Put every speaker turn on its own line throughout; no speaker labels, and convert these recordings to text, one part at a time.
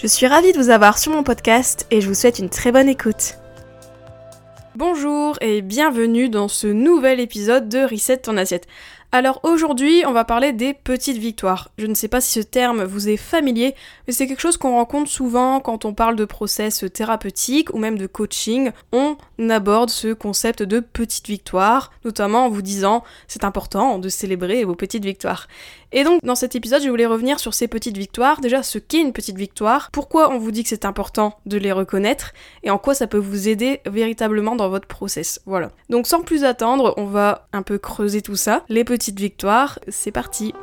Je suis ravie de vous avoir sur mon podcast et je vous souhaite une très bonne écoute. Bonjour et bienvenue dans ce nouvel épisode de Reset ton assiette. Alors aujourd'hui, on va parler des petites victoires. Je ne sais pas si ce terme vous est familier, mais c'est quelque chose qu'on rencontre souvent quand on parle de process thérapeutique ou même de coaching. On aborde ce concept de petites victoires, notamment en vous disant c'est important de célébrer vos petites victoires. Et donc dans cet épisode, je voulais revenir sur ces petites victoires, déjà ce qu'est une petite victoire, pourquoi on vous dit que c'est important de les reconnaître et en quoi ça peut vous aider véritablement dans votre process. Voilà. Donc sans plus attendre, on va un peu creuser tout ça. Les petites victoires, c'est parti.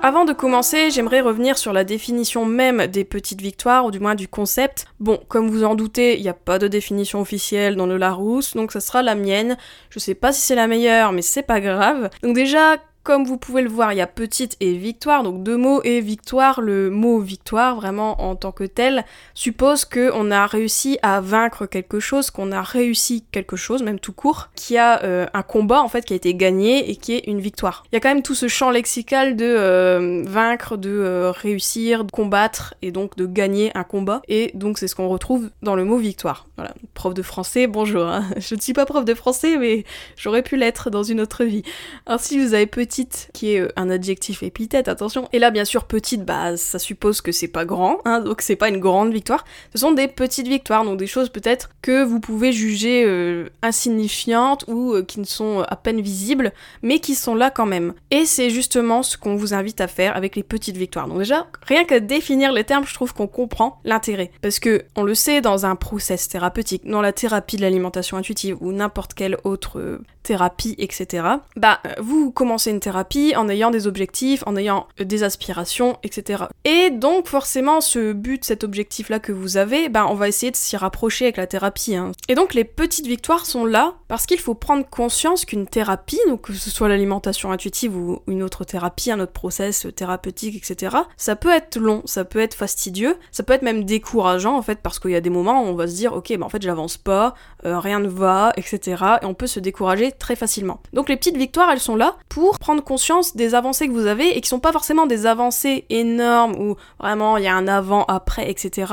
Avant de commencer, j'aimerais revenir sur la définition même des petites victoires, ou du moins du concept. Bon, comme vous en doutez, il n'y a pas de définition officielle dans le Larousse, donc ça sera la mienne. Je sais pas si c'est la meilleure, mais c'est pas grave. Donc déjà, comme vous pouvez le voir, il y a petite et victoire, donc deux mots et victoire. Le mot victoire, vraiment en tant que tel, suppose qu'on a réussi à vaincre quelque chose, qu'on a réussi quelque chose, même tout court, qui a euh, un combat en fait qui a été gagné et qui est une victoire. Il y a quand même tout ce champ lexical de euh, vaincre, de euh, réussir, de combattre et donc de gagner un combat. Et donc c'est ce qu'on retrouve dans le mot victoire. Voilà, prof de français, bonjour. Hein. Je ne suis pas prof de français, mais j'aurais pu l'être dans une autre vie. Alors vous avez petit qui est euh, un adjectif épithète, attention. Et là, bien sûr, petite, bah, ça suppose que c'est pas grand, hein, donc c'est pas une grande victoire. Ce sont des petites victoires, donc des choses peut-être que vous pouvez juger euh, insignifiantes ou euh, qui ne sont à peine visibles, mais qui sont là quand même. Et c'est justement ce qu'on vous invite à faire avec les petites victoires. Donc déjà, rien qu'à définir les termes, je trouve qu'on comprend l'intérêt. Parce que, on le sait, dans un process thérapeutique, dans la thérapie de l'alimentation intuitive ou n'importe quelle autre thérapie, etc., bah, vous commencez une thérapie en ayant des objectifs, en ayant euh, des aspirations, etc. Et donc, forcément, ce but, cet objectif-là que vous avez, bah, on va essayer de s'y rapprocher avec la thérapie. Hein. Et donc, les petites victoires sont là parce qu'il faut prendre conscience qu'une thérapie, donc que ce soit l'alimentation intuitive ou une autre thérapie, un autre process thérapeutique, etc., ça peut être long, ça peut être fastidieux, ça peut être même décourageant, en fait, parce qu'il y a des moments où on va se dire, ok, bah, en fait, j'avance pas, euh, rien ne va, etc., et on peut se décourager très facilement. Donc les petites victoires, elles sont là pour prendre conscience des avancées que vous avez et qui sont pas forcément des avancées énormes où vraiment il y a un avant, après, etc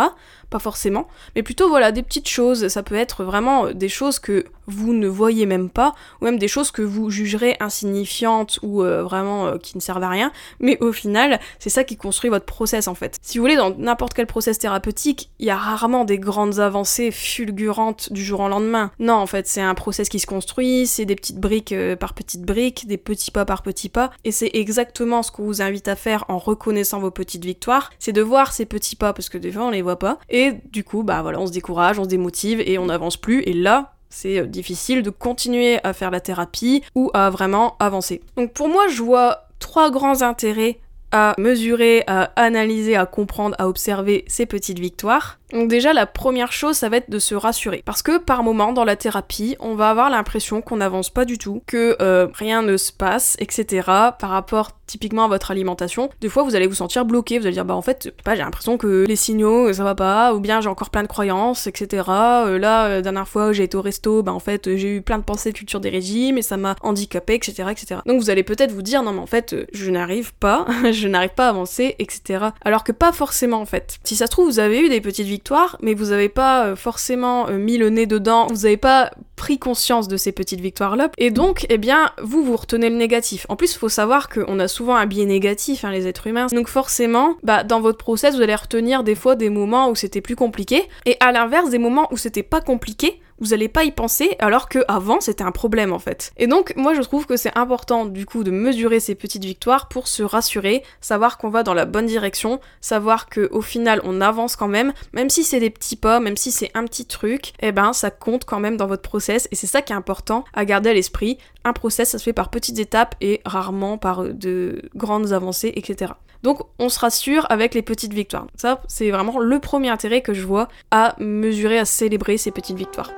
pas forcément, mais plutôt voilà des petites choses, ça peut être vraiment des choses que vous ne voyez même pas, ou même des choses que vous jugerez insignifiantes ou euh, vraiment euh, qui ne servent à rien, mais au final, c'est ça qui construit votre process en fait. Si vous voulez, dans n'importe quel process thérapeutique, il y a rarement des grandes avancées fulgurantes du jour au lendemain. Non, en fait, c'est un process qui se construit, c'est des petites briques euh, par petites briques, des petits pas par petits pas, et c'est exactement ce qu'on vous invite à faire en reconnaissant vos petites victoires, c'est de voir ces petits pas, parce que des fois on les voit pas, et du coup, bah voilà, on se décourage, on se démotive et on n'avance plus, et là, c'est euh, difficile de continuer à faire la thérapie ou à vraiment avancer. Donc pour moi, je vois trois grands intérêts à mesurer, à analyser, à comprendre, à observer ces petites victoires. Donc déjà, la première chose, ça va être de se rassurer. Parce que par moment, dans la thérapie, on va avoir l'impression qu'on n'avance pas du tout, que euh, rien ne se passe, etc. par rapport typiquement à votre alimentation. Des fois, vous allez vous sentir bloqué, vous allez dire, bah en fait, j'ai l'impression que les signaux, ça va pas, ou bien j'ai encore plein de croyances, etc. Euh, là, la dernière fois, j'ai été au resto, bah en fait, j'ai eu plein de pensées de culture des régimes, et ça m'a handicapé, etc., etc. Donc vous allez peut-être vous dire, non mais en fait, je n'arrive pas, je n'arrive pas à avancer, etc. Alors que pas forcément, en fait. Si ça se trouve, vous avez eu des petites victoires, mais vous avez pas euh, forcément euh, mis le nez dedans, vous avez pas pris conscience de ces petites victoires-là, et donc, eh bien, vous, vous retenez le négatif. En plus, faut savoir qu'on a souvent un biais négatif, hein, les êtres humains. Donc forcément, bah, dans votre process, vous allez retenir des fois des moments où c'était plus compliqué, et à l'inverse, des moments où c'était pas compliqué, vous allez pas y penser alors que avant c'était un problème en fait. Et donc moi je trouve que c'est important du coup de mesurer ces petites victoires pour se rassurer, savoir qu'on va dans la bonne direction, savoir que au final on avance quand même, même si c'est des petits pas, même si c'est un petit truc, eh ben ça compte quand même dans votre process et c'est ça qui est important à garder à l'esprit. Un process ça se fait par petites étapes et rarement par de grandes avancées, etc. Donc on se rassure avec les petites victoires. Ça, c'est vraiment le premier intérêt que je vois à mesurer, à célébrer ces petites victoires.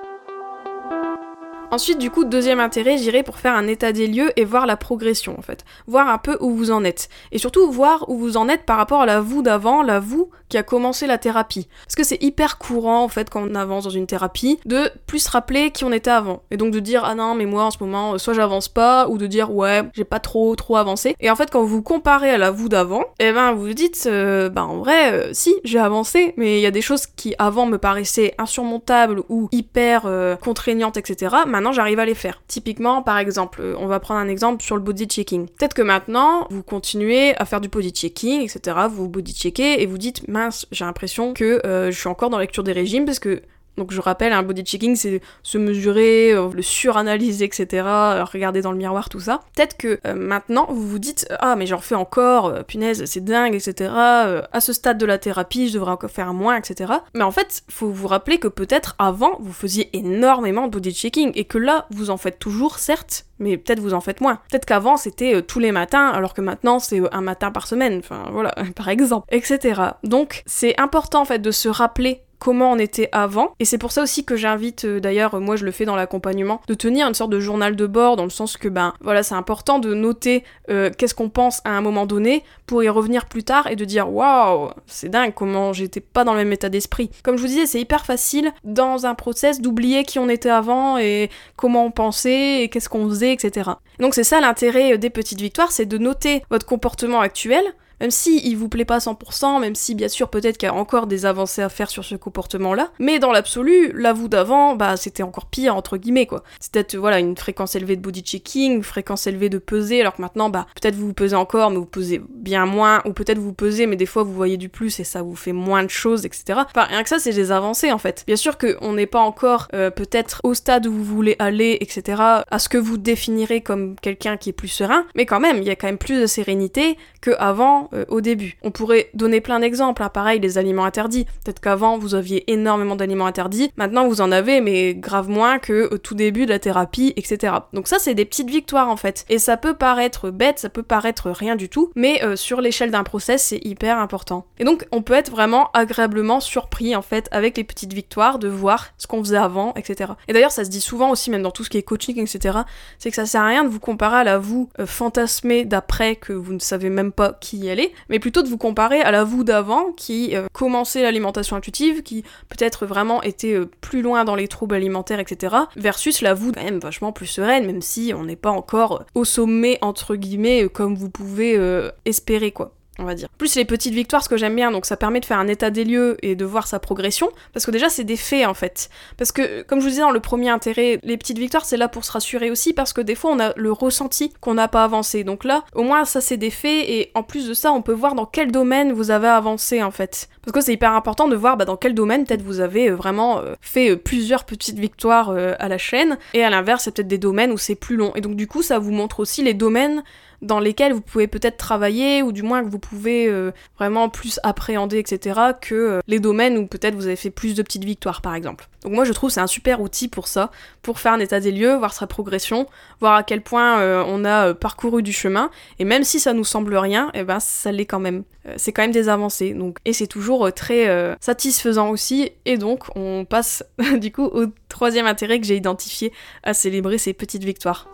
Ensuite, du coup, deuxième intérêt, j'irai pour faire un état des lieux et voir la progression en fait. Voir un peu où vous en êtes. Et surtout voir où vous en êtes par rapport à la vous d'avant, la vous qui a commencé la thérapie. Parce que c'est hyper courant en fait quand on avance dans une thérapie de plus rappeler qui on était avant. Et donc de dire ah non mais moi en ce moment euh, soit j'avance pas ou de dire ouais j'ai pas trop trop avancé. Et en fait quand vous comparez à la vous d'avant, eh ben vous vous dites euh, bah en vrai euh, si j'ai avancé mais il y a des choses qui avant me paraissaient insurmontables ou hyper contraignantes etc maintenant j'arrive à les faire. Typiquement, par exemple, euh, on va prendre un exemple sur le body checking. Peut-être que maintenant, vous continuez à faire du body checking, etc. Vous body checkez et vous dites, mince, j'ai l'impression que euh, je suis encore dans lecture des régimes parce que donc je rappelle, un body checking, c'est se mesurer, euh, le suranalyser, etc., regarder dans le miroir, tout ça. Peut-être que euh, maintenant, vous vous dites, ah mais j'en fais encore, euh, punaise, c'est dingue, etc. à ce stade de la thérapie, je devrais encore faire moins, etc. Mais en fait, faut vous rappeler que peut-être avant, vous faisiez énormément de body checking, et que là, vous en faites toujours, certes, mais peut-être vous en faites moins. Peut-être qu'avant c'était tous les matins, alors que maintenant c'est un matin par semaine, enfin voilà, par exemple, etc. Donc c'est important en fait de se rappeler comment on était avant. Et c'est pour ça aussi que j'invite, euh, d'ailleurs, moi je le fais dans l'accompagnement, de tenir une sorte de journal de bord, dans le sens que, ben voilà, c'est important de noter euh, qu'est-ce qu'on pense à un moment donné pour y revenir plus tard et de dire waouh, c'est dingue comment j'étais pas dans le même état d'esprit. Comme je vous disais, c'est hyper facile dans un process d'oublier qui on était avant et comment on pensait et qu'est-ce qu'on faisait, etc. Donc c'est ça l'intérêt euh, des petites victoires, c'est de noter votre comportement actuel même si il vous plaît pas 100%, même si bien sûr peut-être qu'il y a encore des avancées à faire sur ce comportement-là, mais dans l'absolu, la vous d'avant, bah c'était encore pire entre guillemets quoi. C'était voilà une fréquence élevée de body checking, une fréquence élevée de peser, alors que maintenant bah peut-être vous vous pesez encore, mais vous pesez bien moins, ou peut-être vous pesez, mais des fois vous voyez du plus et ça vous fait moins de choses, etc. Enfin rien que ça c'est des avancées en fait. Bien sûr qu'on n'est pas encore euh, peut-être au stade où vous voulez aller, etc. À ce que vous définirez comme quelqu'un qui est plus serein, mais quand même il y a quand même plus de sérénité que avant euh, au début. On pourrait donner plein d'exemples, hein. pareil les aliments interdits. Peut-être qu'avant vous aviez énormément d'aliments interdits, maintenant vous en avez mais grave moins que au tout début de la thérapie, etc. Donc ça c'est des petites victoires en fait. Et ça peut paraître bête, ça peut paraître rien du tout, mais euh, sur l'échelle d'un process c'est hyper important. Et donc on peut être vraiment agréablement surpris en fait avec les petites victoires de voir ce qu'on faisait avant, etc. Et d'ailleurs ça se dit souvent aussi même dans tout ce qui est coaching, etc. C'est que ça sert à rien de vous comparer à la vous euh, fantasmée d'après que vous ne savez même pas qui mais plutôt de vous comparer à la vous d'avant qui euh, commençait l'alimentation intuitive, qui peut-être vraiment était euh, plus loin dans les troubles alimentaires, etc. Versus la vous quand même vachement plus sereine, même si on n'est pas encore au sommet entre guillemets euh, comme vous pouvez espérer quoi on va dire. Plus les petites victoires, ce que j'aime bien, donc ça permet de faire un état des lieux et de voir sa progression, parce que déjà c'est des faits en fait. Parce que comme je vous disais dans le premier intérêt, les petites victoires c'est là pour se rassurer aussi, parce que des fois on a le ressenti qu'on n'a pas avancé. Donc là, au moins ça c'est des faits, et en plus de ça, on peut voir dans quel domaine vous avez avancé en fait. Parce que c'est hyper important de voir bah, dans quel domaine peut-être vous avez euh, vraiment euh, fait euh, plusieurs petites victoires à la chaîne, et à l'inverse c'est peut-être des domaines où c'est plus long. Et donc du coup ça vous montre aussi les domaines dans lesquels vous pouvez peut-être travailler ou du moins que vous pouvez euh, vraiment plus appréhender, etc., que euh, les domaines où peut-être vous avez fait plus de petites victoires, par exemple. Donc moi je trouve c'est un super outil pour ça, pour faire un état des lieux, voir sa progression, voir à quel point euh, on a parcouru du chemin, et même si ça nous semble rien, et eh ben ça l'est quand même. c'est quand même des avancées, donc et c'est toujours très satisfaisant aussi, et donc on passe du coup au troisième intérêt que j'ai identifié à célébrer ces petites victoires.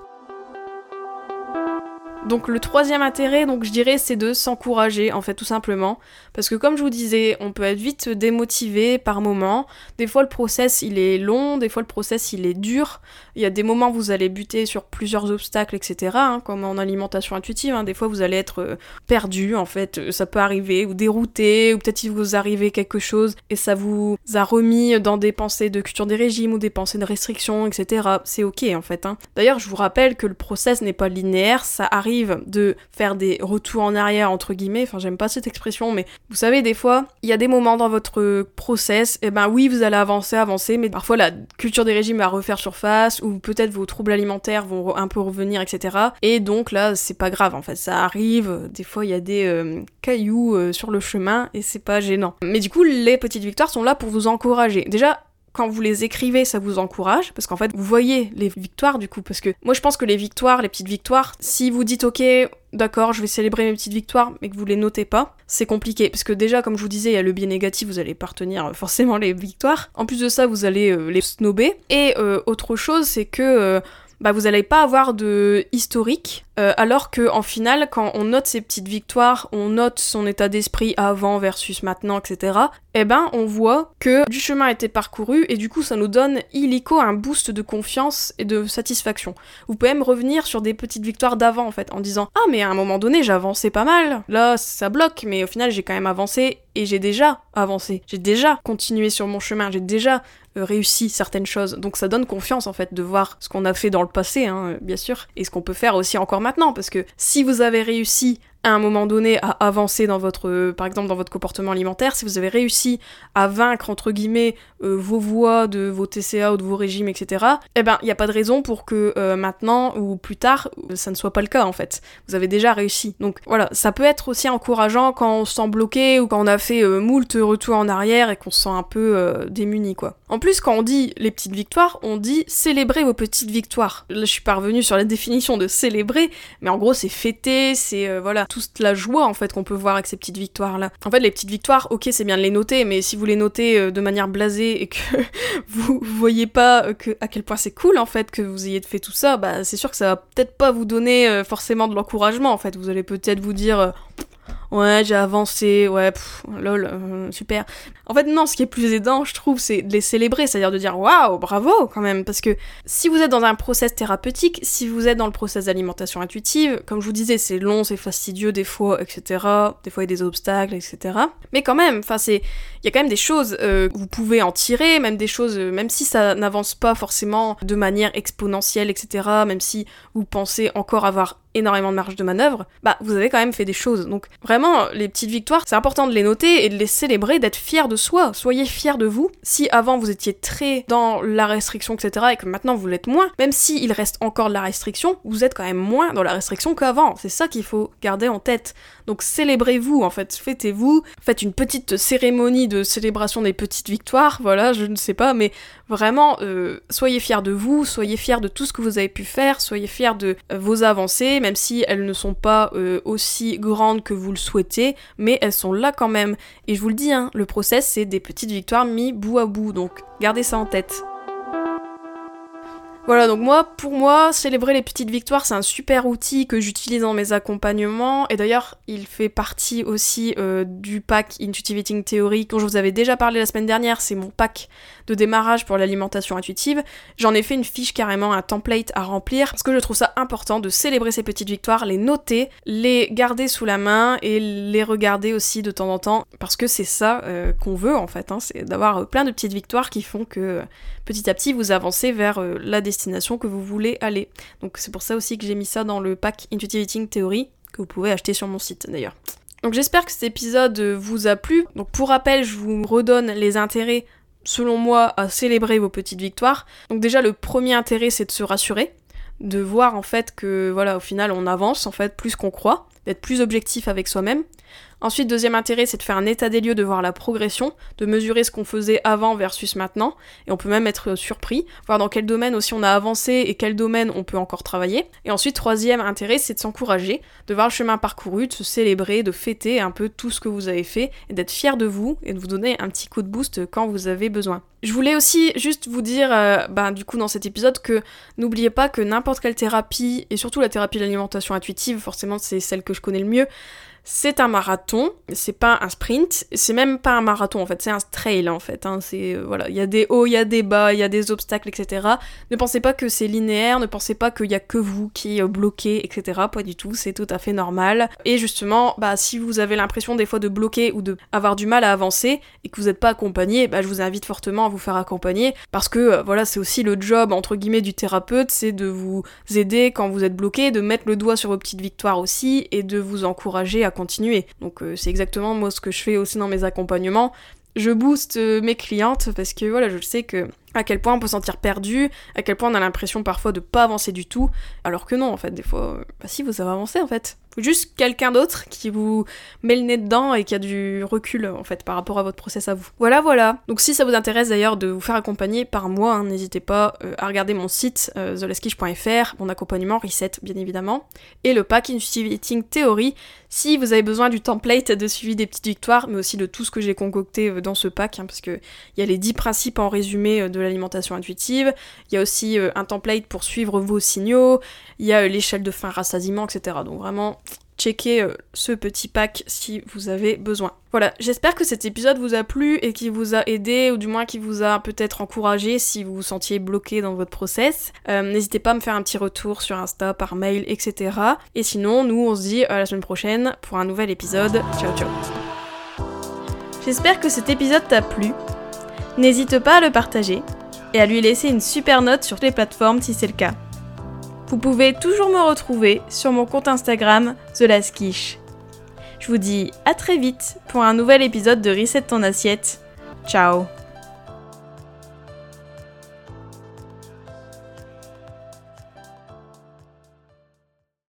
Donc le troisième intérêt, donc je dirais, c'est de s'encourager, en fait, tout simplement. Parce que comme je vous disais, on peut être vite démotivé par moment. Des fois, le process, il est long, des fois, le process, il est dur. Il y a des moments où vous allez buter sur plusieurs obstacles, etc., hein, comme en alimentation intuitive. Hein. Des fois, vous allez être euh, perdu, en fait, euh, ça peut arriver, ou dérouté, ou peut-être il vous arrive quelque chose et ça vous a remis dans des pensées de culture des régimes ou des pensées de restriction, etc. C'est ok, en fait. Hein. D'ailleurs, je vous rappelle que le process n'est pas linéaire, ça arrive de faire des retours en arrière, entre guillemets, enfin j'aime pas cette expression, mais vous savez, des fois, il y a des moments dans votre process, et eh ben oui, vous allez avancer, avancer, mais parfois la culture des régimes va refaire surface, ou peut-être vos troubles alimentaires vont un peu revenir, etc. Et donc là, c'est pas grave, en fait, ça arrive, des fois il y a des euh, cailloux euh, sur le chemin, et c'est pas gênant. Mais du coup, les petites victoires sont là pour vous encourager. Déjà, quand vous les écrivez, ça vous encourage, parce qu'en fait, vous voyez les victoires du coup, parce que moi je pense que les victoires, les petites victoires, si vous dites ok, d'accord, je vais célébrer mes petites victoires, mais que vous les notez pas, c'est compliqué. Parce que déjà, comme je vous disais, il y a le biais négatif, vous allez pas retenir euh, forcément les victoires. En plus de ça, vous allez euh, les snober. Et euh, autre chose, c'est que bah, vous n'allez pas avoir de historique, euh, alors que en final, quand on note ses petites victoires, on note son état d'esprit avant versus maintenant, etc. Eh ben, on voit que du chemin a été parcouru et du coup, ça nous donne illico un boost de confiance et de satisfaction. Vous pouvez même revenir sur des petites victoires d'avant en fait, en disant ah mais à un moment donné avancé pas mal. Là, ça bloque, mais au final j'ai quand même avancé et j'ai déjà avancé. J'ai déjà continué sur mon chemin. J'ai déjà euh, réussi certaines choses. Donc ça donne confiance en fait de voir ce qu'on a fait dans le passé, hein, bien sûr, et ce qu'on peut faire aussi encore maintenant. Parce que si vous avez réussi à un moment donné à avancer dans votre, euh, par exemple dans votre comportement alimentaire, si vous avez réussi à vaincre entre guillemets euh, vos voies de vos TCA ou de vos régimes, etc. Eh ben, il n'y a pas de raison pour que euh, maintenant ou plus tard ça ne soit pas le cas en fait. Vous avez déjà réussi. Donc voilà, ça peut être aussi encourageant quand on se sent bloqué ou quand on a fait moult retours en arrière et qu'on se sent un peu démuni quoi. En plus, quand on dit les petites victoires, on dit célébrer vos petites victoires. Là, je suis parvenue sur la définition de célébrer, mais en gros, c'est fêter, c'est voilà toute la joie en fait qu'on peut voir avec ces petites victoires là. En fait, les petites victoires, ok, c'est bien de les noter, mais si vous les notez euh, de manière blasée et que vous, voyez pas euh, à quel point c'est cool en fait que vous ayez fait tout ça, bah c'est sûr que ça va peut-être pas vous donner euh, forcément de l'encouragement en fait. Vous allez peut-être vous dire ouais, j'ai avancé, ouais, lol, euh, super. En fait, non, ce qui est plus aidant, je trouve, c'est de les célébrer, c'est-à-dire de dire waouh, bravo quand même, parce que si vous êtes dans un process thérapeutique, si vous êtes dans le process d'alimentation intuitive, comme je vous disais, c'est long, c'est fastidieux des fois, etc. Des fois, il y a des obstacles, etc. Mais quand même, enfin, c'est, il y a quand même des choses euh, que vous pouvez en tirer, même des choses, euh, même si ça n'avance pas forcément de manière exponentielle, etc. Même si vous pensez encore avoir énormément de marge de manœuvre, bah vous avez quand même fait des choses. Donc vraiment, les petites victoires, c'est important de les noter et de les célébrer, d'être fier de soi. Soyez fiers de vous. Si avant vous étiez très dans la restriction, etc., et que maintenant vous l'êtes moins, même s'il reste encore de la restriction, vous êtes quand même moins dans la restriction qu'avant. C'est ça qu'il faut garder en tête. Donc célébrez-vous, en fait, fêtez-vous, faites une petite cérémonie de célébration des petites victoires, voilà, je ne sais pas, mais vraiment, euh, soyez fiers de vous, soyez fiers de tout ce que vous avez pu faire, soyez fiers de euh, vos avancées, même si elles ne sont pas euh, aussi grandes que vous le souhaitez, mais elles sont là quand même. Et je vous le dis, hein, le process, c'est des petites victoires mis bout à bout, donc gardez ça en tête. Voilà, donc moi, pour moi, célébrer les petites victoires, c'est un super outil que j'utilise dans mes accompagnements. Et d'ailleurs, il fait partie aussi euh, du pack Intuitive Eating Theory dont je vous avais déjà parlé la semaine dernière. C'est mon pack de démarrage pour l'alimentation intuitive. J'en ai fait une fiche carrément, un template à remplir, parce que je trouve ça important de célébrer ces petites victoires, les noter, les garder sous la main et les regarder aussi de temps en temps, parce que c'est ça euh, qu'on veut en fait, hein. c'est d'avoir plein de petites victoires qui font que petit à petit vous avancez vers euh, la destination que vous voulez aller. Donc c'est pour ça aussi que j'ai mis ça dans le pack Intuitive Eating Theory, que vous pouvez acheter sur mon site d'ailleurs. Donc j'espère que cet épisode vous a plu. Donc pour rappel, je vous redonne les intérêts selon moi à célébrer vos petites victoires. Donc déjà le premier intérêt c'est de se rassurer, de voir en fait que voilà au final on avance en fait plus qu'on croit, d'être plus objectif avec soi-même. Ensuite, deuxième intérêt, c'est de faire un état des lieux, de voir la progression, de mesurer ce qu'on faisait avant versus maintenant, et on peut même être surpris, voir dans quel domaine aussi on a avancé et quel domaine on peut encore travailler. Et ensuite, troisième intérêt, c'est de s'encourager, de voir le chemin parcouru, de se célébrer, de fêter un peu tout ce que vous avez fait, et d'être fier de vous, et de vous donner un petit coup de boost quand vous avez besoin. Je voulais aussi juste vous dire, euh, ben, du coup dans cet épisode, que n'oubliez pas que n'importe quelle thérapie, et surtout la thérapie de l'alimentation intuitive, forcément c'est celle que je connais le mieux, c'est un marathon, c'est pas un sprint, c'est même pas un marathon en fait, c'est un trail en fait. Hein. c'est euh, voilà, il y a des hauts, il y a des bas, il y a des obstacles, etc. Ne pensez pas que c'est linéaire, ne pensez pas qu'il y a que vous qui bloqué, etc. Pas du tout, c'est tout à fait normal. Et justement, bah si vous avez l'impression des fois de bloquer ou de avoir du mal à avancer et que vous n'êtes pas accompagné, bah je vous invite fortement à vous faire accompagner parce que euh, voilà, c'est aussi le job entre guillemets du thérapeute, c'est de vous aider quand vous êtes bloqué, de mettre le doigt sur vos petites victoires aussi et de vous encourager à continuer. Donc euh, c'est exactement moi ce que je fais aussi dans mes accompagnements. Je booste euh, mes clientes parce que voilà, je sais que à quel point on peut se sentir perdu, à quel point on a l'impression parfois de pas avancer du tout, alors que non en fait, des fois, bah si vous avez avancé en fait. Juste quelqu'un d'autre qui vous met le nez dedans et qui a du recul en fait par rapport à votre process à vous. Voilà, voilà. Donc si ça vous intéresse d'ailleurs de vous faire accompagner par moi, hein, n'hésitez pas euh, à regarder mon site euh, mon accompagnement Reset bien évidemment, et le pack Intuitive Eating Theory si vous avez besoin du template de suivi des petites victoires, mais aussi de tout ce que j'ai concocté euh, dans ce pack, hein, parce qu'il y a les 10 principes en résumé euh, de l'alimentation intuitive, il y a aussi un template pour suivre vos signaux, il y a l'échelle de fin rassasiement, etc. Donc vraiment, checker euh, ce petit pack si vous avez besoin. Voilà, j'espère que cet épisode vous a plu et qui vous a aidé ou du moins qui vous a peut-être encouragé si vous vous sentiez bloqué dans votre process. Euh, n'hésitez pas à me faire un petit retour sur Insta, par mail, etc. Et sinon, nous on se dit à la semaine prochaine pour un nouvel épisode. Ciao ciao. J'espère que cet épisode t'a plu. N'hésite pas à le partager et à lui laisser une super note sur les plateformes si c'est le cas. Vous pouvez toujours me retrouver sur mon compte Instagram The Last Je vous dis à très vite pour un nouvel épisode de Reset ton assiette. Ciao